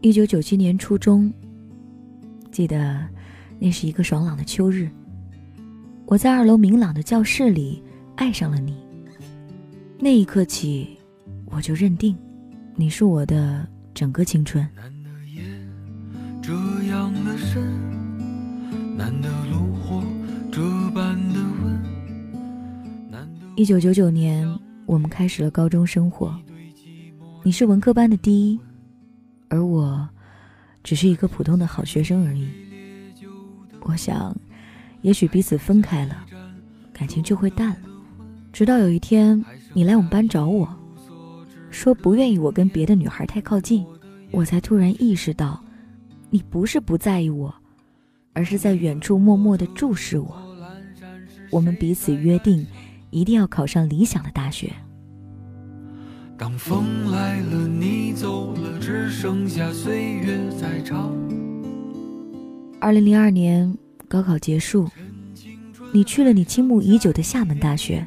一九九七年初中，记得那是一个爽朗的秋日，我在二楼明朗的教室里爱上了你。那一刻起，我就认定你是我的整个青春。难得夜。这样的深。难得炉火一九九九年，我们开始了高中生活。你是文科班的第一，而我只是一个普通的好学生而已。我想，也许彼此分开了，感情就会淡了。直到有一天，你来我们班找我，说不愿意我跟别的女孩太靠近，我才突然意识到，你不是不在意我，而是在远处默默的注视我。我们彼此约定。一定要考上理想的大学。当风来了，你走了，只剩下岁月在唱。二零零二年高考结束，你去了你倾慕已久的厦门大学，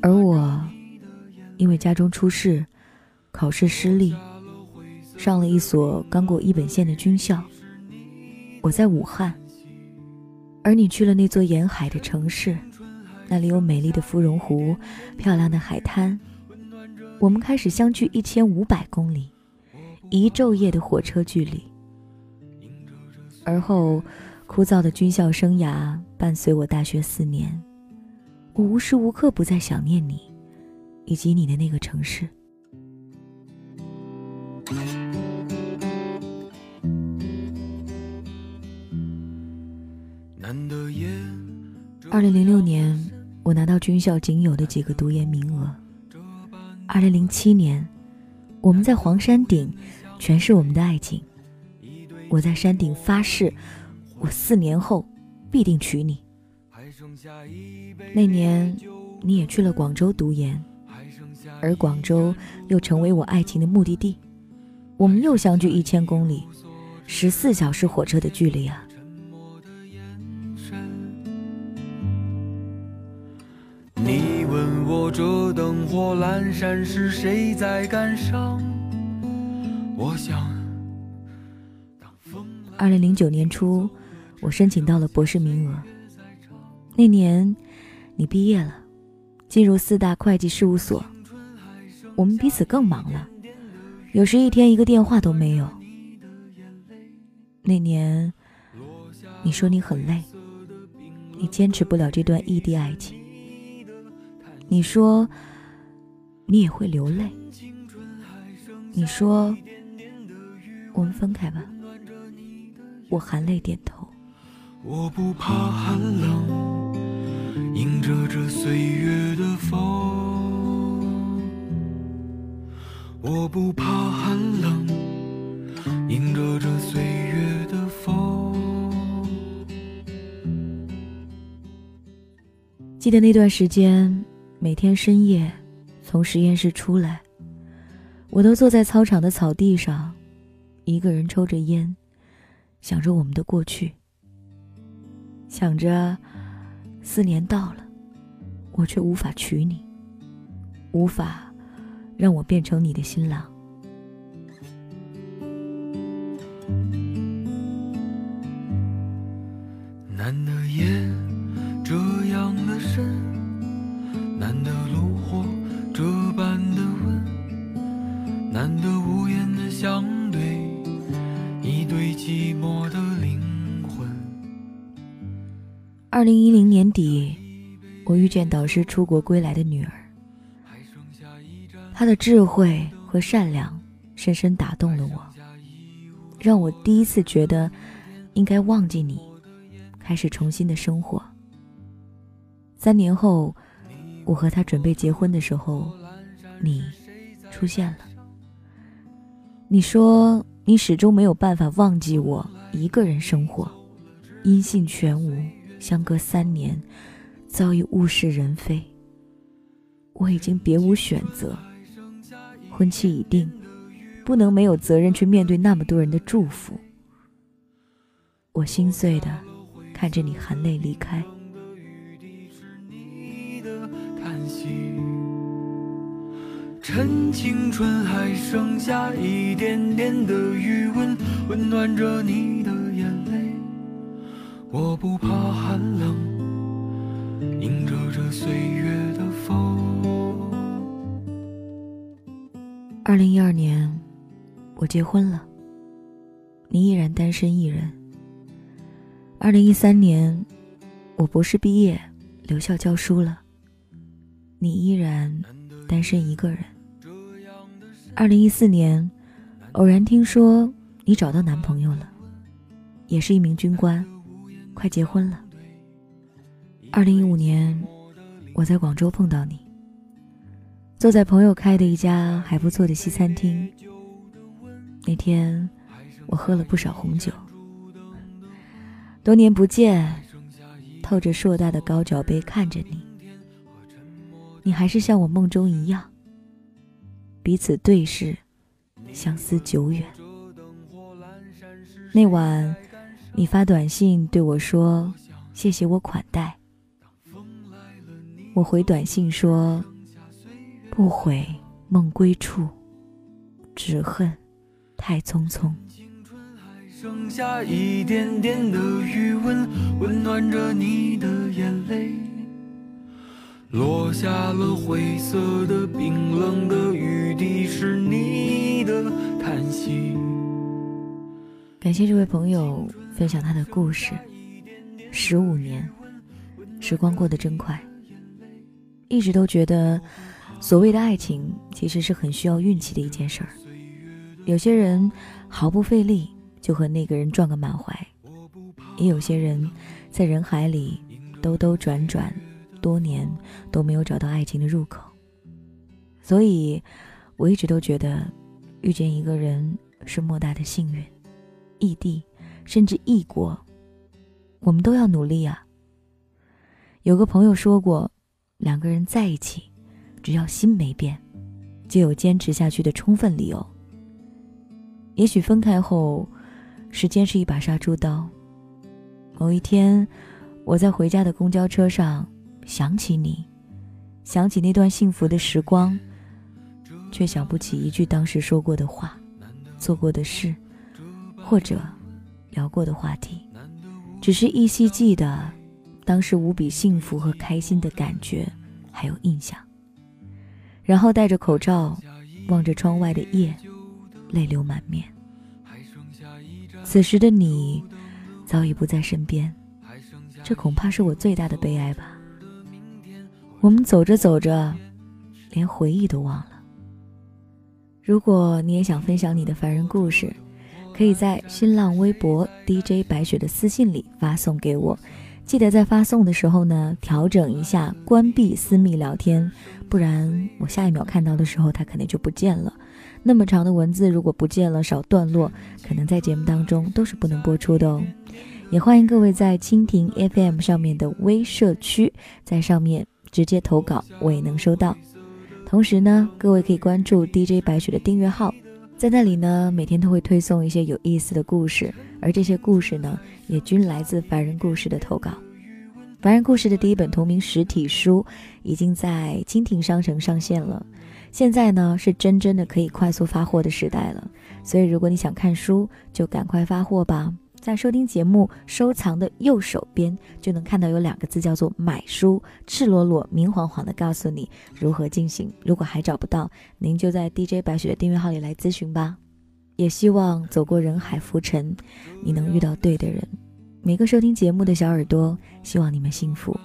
而我因为家中出事，考试失利，上了一所刚过一本线的军校。我在武汉，而你去了那座沿海的城市。那里有美丽的芙蓉湖，漂亮的海滩。我们开始相距一千五百公里，一昼夜的火车距离。而后，枯燥的军校生涯伴随我大学四年，我无时无刻不在想念你，以及你的那个城市。二零零六年。我拿到军校仅有的几个读研名额。二零零七年，我们在黄山顶，诠释我们的爱情。我在山顶发誓，我四年后必定娶你。那年，你也去了广州读研，而广州又成为我爱情的目的地。我们又相距一千公里，十四小时火车的距离啊！火阑珊是谁在感伤？我想。二零零九年初，我申请到了博士名额。那年，你毕业了，进入四大会计事务所。我们彼此更忙了，有时一天一个电话都没有。那年，你说你很累，你坚持不了这段异地爱情。你说，你也会流泪。你说，我们分开吧。我含泪点头。我不怕寒冷，迎着这岁月的风。我不怕寒冷，迎着这岁月的风。记得那段时间。每天深夜，从实验室出来，我都坐在操场的草地上，一个人抽着烟，想着我们的过去，想着四年到了，我却无法娶你，无法让我变成你的新郎。难得夜这样的深。难得炉火难得无言的相对，一对寂寞的灵魂。二零一零年底，我遇见导师出国归来的女儿，她的智慧和善良深深打动了我，让我第一次觉得应该忘记你，开始重新的生活。三年后。我和他准备结婚的时候，你出现了。你说你始终没有办法忘记我一个人生活，音信全无，相隔三年，早已物是人非。我已经别无选择，婚期已定，不能没有责任去面对那么多人的祝福。我心碎的看着你含泪离开。趁青春还剩下一点点的余温，温暖着你的眼泪。我不怕寒冷，迎着这岁月的风。二零一二年，我结婚了，你依然单身一人。二零一三年，我博士毕业，留校教书了，你依然单身一个人。二零一四年，偶然听说你找到男朋友了，也是一名军官，快结婚了。二零一五年，我在广州碰到你，坐在朋友开的一家还不错的西餐厅。那天，我喝了不少红酒。多年不见，透着硕大的高脚杯看着你，你还是像我梦中一样。彼此对视，相思久远。那晚，你发短信对我说：“谢谢我款待。”我回短信说：“不悔梦归处，只恨太匆匆。”剩下一点点的余温，温暖着你的眼泪。落下了灰色的冰冷的雨滴，是你的叹息。感谢这位朋友分享他的故事。十五年，时光过得真快。一直都觉得，所谓的爱情其实是很需要运气的一件事儿。有些人毫不费力就和那个人撞个满怀，也有些人在人海里兜兜转转。多年都没有找到爱情的入口，所以我一直都觉得遇见一个人是莫大的幸运。异地，甚至异国，我们都要努力啊。有个朋友说过，两个人在一起，只要心没变，就有坚持下去的充分理由。也许分开后，时间是一把杀猪刀。某一天，我在回家的公交车上。想起你，想起那段幸福的时光，却想不起一句当时说过的话、做过的事，或者聊过的话题，只是依稀记得当时无比幸福和开心的感觉，还有印象。然后戴着口罩，望着窗外的夜，泪流满面。此时的你，早已不在身边，这恐怕是我最大的悲哀吧。我们走着走着，连回忆都忘了。如果你也想分享你的凡人故事，可以在新浪微博 DJ 白雪的私信里发送给我。记得在发送的时候呢，调整一下关闭私密聊天，不然我下一秒看到的时候，它可能就不见了。那么长的文字如果不见了少段落，可能在节目当中都是不能播出的哦。也欢迎各位在蜻蜓 FM 上面的微社区，在上面。直接投稿我也能收到，同时呢，各位可以关注 DJ 白雪的订阅号，在那里呢，每天都会推送一些有意思的故事，而这些故事呢，也均来自凡人故事的投稿。凡人故事的第一本同名实体书已经在蜻蜓商城上线了，现在呢是真真的可以快速发货的时代了，所以如果你想看书，就赶快发货吧。在收听节目收藏的右手边，就能看到有两个字，叫做“买书”，赤裸裸、明晃晃的告诉你如何进行。如果还找不到，您就在 DJ 白雪的订阅号里来咨询吧。也希望走过人海浮沉，你能遇到对的人。每个收听节目的小耳朵，希望你们幸福。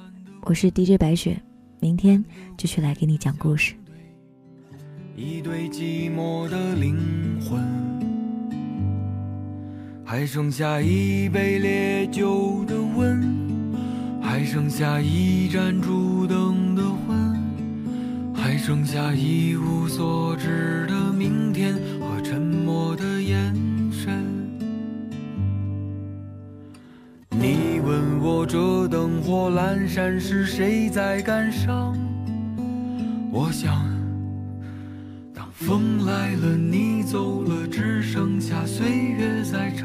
我是 DJ 白雪，明天继续来给你讲故事。一对寂寞的灵魂。还剩下一杯烈酒的温，还剩下一盏烛灯的昏，还剩下一无所知的明天和沉默的眼神。你问我这灯火阑珊时谁在感伤？我想。当风来了，你走了，只剩下岁月在唱。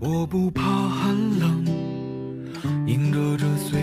我不怕寒冷，迎着这岁。